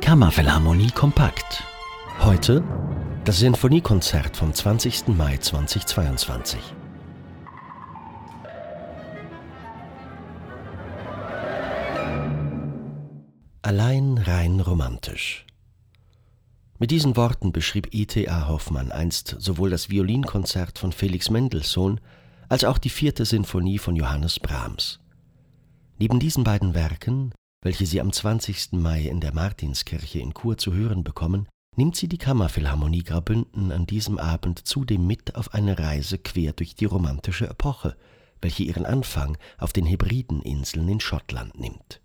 Kammerphilharmonie kompakt. Heute das Sinfoniekonzert vom 20. Mai 2022. Allein rein romantisch. Mit diesen Worten beschrieb E.T.A. Hoffmann einst sowohl das Violinkonzert von Felix Mendelssohn als auch die vierte Sinfonie von Johannes Brahms. Neben diesen beiden Werken, welche Sie am 20. Mai in der Martinskirche in Chur zu hören bekommen, nimmt sie die Kammerphilharmonie Graubünden an diesem Abend zudem mit auf eine Reise quer durch die romantische Epoche, welche ihren Anfang auf den Hebrideninseln in Schottland nimmt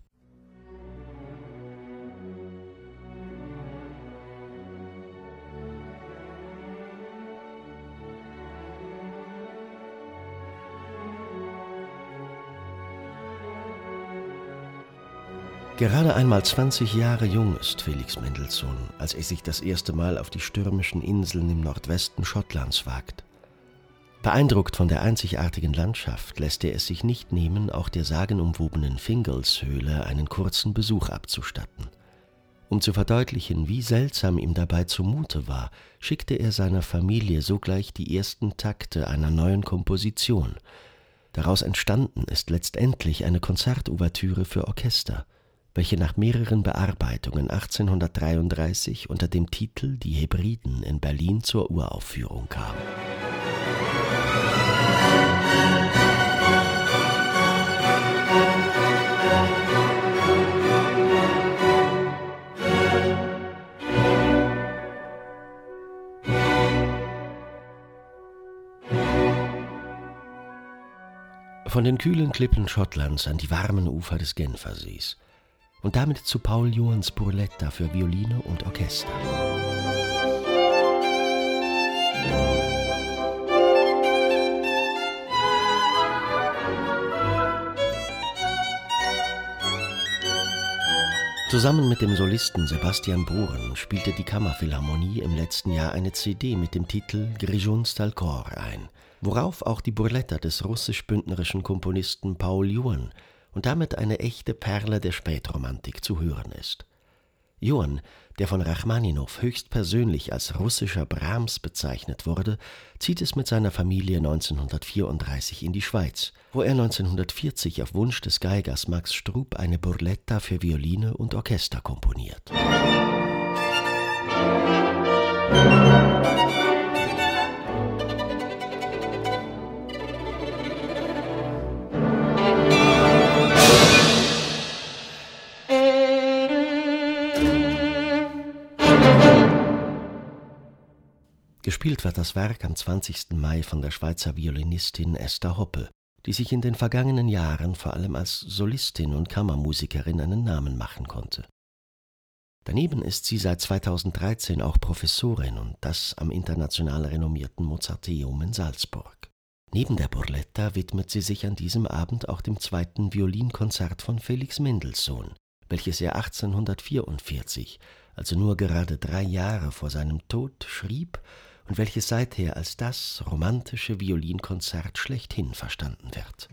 Gerade einmal 20 Jahre jung ist Felix Mendelssohn, als er sich das erste Mal auf die stürmischen Inseln im Nordwesten Schottlands wagt. Beeindruckt von der einzigartigen Landschaft lässt er es sich nicht nehmen, auch der sagenumwobenen Fingals-Höhle einen kurzen Besuch abzustatten. Um zu verdeutlichen, wie seltsam ihm dabei zumute war, schickte er seiner Familie sogleich die ersten Takte einer neuen Komposition. Daraus entstanden ist letztendlich eine Konzertouvertüre für Orchester – welche nach mehreren Bearbeitungen 1833 unter dem Titel Die Hebriden in Berlin zur Uraufführung kam. Von den kühlen Klippen Schottlands an die warmen Ufer des Genfersees und damit zu Paul Johans Burletta für Violine und Orchester. Zusammen mit dem Solisten Sebastian Bohren spielte die Kammerphilharmonie im letzten Jahr eine CD mit dem Titel Grijuns Talcor ein, worauf auch die Burletta des russisch-bündnerischen Komponisten Paul Juan und damit eine echte Perle der Spätromantik zu hören ist. Johann, der von Rachmaninow höchstpersönlich als russischer Brahms bezeichnet wurde, zieht es mit seiner Familie 1934 in die Schweiz, wo er 1940 auf Wunsch des Geigers Max Strub eine Burletta für Violine und Orchester komponiert. Musik Gespielt wird das Werk am 20. Mai von der Schweizer Violinistin Esther Hoppe, die sich in den vergangenen Jahren vor allem als Solistin und Kammermusikerin einen Namen machen konnte. Daneben ist sie seit 2013 auch Professorin und das am international renommierten Mozarteum in Salzburg. Neben der Burletta widmet sie sich an diesem Abend auch dem zweiten Violinkonzert von Felix Mendelssohn, welches er 1844, also nur gerade drei Jahre vor seinem Tod, schrieb und welches seither als das romantische Violinkonzert schlechthin verstanden wird.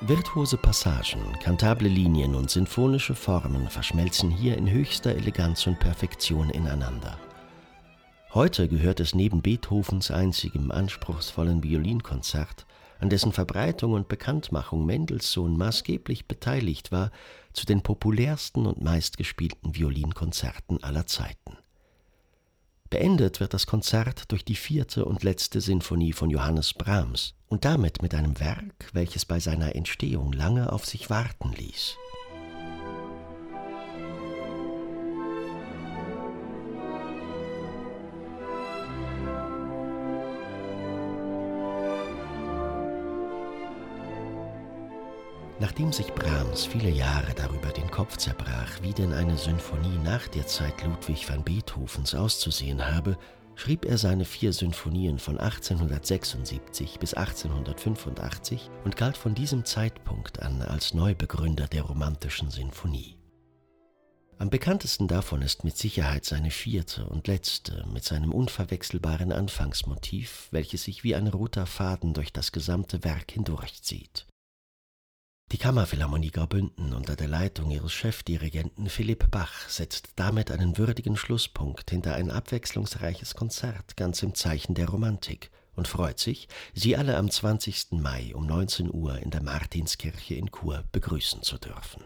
Virtuose Passagen, kantable Linien und sinfonische Formen verschmelzen hier in höchster Eleganz und Perfektion ineinander. Heute gehört es neben Beethovens einzigem anspruchsvollen Violinkonzert, an dessen Verbreitung und Bekanntmachung Mendelssohn maßgeblich beteiligt war, zu den populärsten und meistgespielten Violinkonzerten aller Zeiten. Beendet wird das Konzert durch die vierte und letzte Sinfonie von Johannes Brahms und damit mit einem Werk, welches bei seiner Entstehung lange auf sich warten ließ. Nachdem sich Brahms viele Jahre darüber den Kopf zerbrach, wie denn eine Symphonie nach der Zeit Ludwig van Beethovens auszusehen habe, schrieb er seine vier Sinfonien von 1876 bis 1885 und galt von diesem Zeitpunkt an als Neubegründer der romantischen Sinfonie. Am bekanntesten davon ist mit Sicherheit seine vierte und letzte mit seinem unverwechselbaren Anfangsmotiv, welches sich wie ein roter Faden durch das gesamte Werk hindurchzieht. Die Kammerphilharmonie Graubünden unter der Leitung ihres Chefdirigenten Philipp Bach setzt damit einen würdigen Schlusspunkt hinter ein abwechslungsreiches Konzert ganz im Zeichen der Romantik und freut sich, Sie alle am 20. Mai um 19 Uhr in der Martinskirche in Chur begrüßen zu dürfen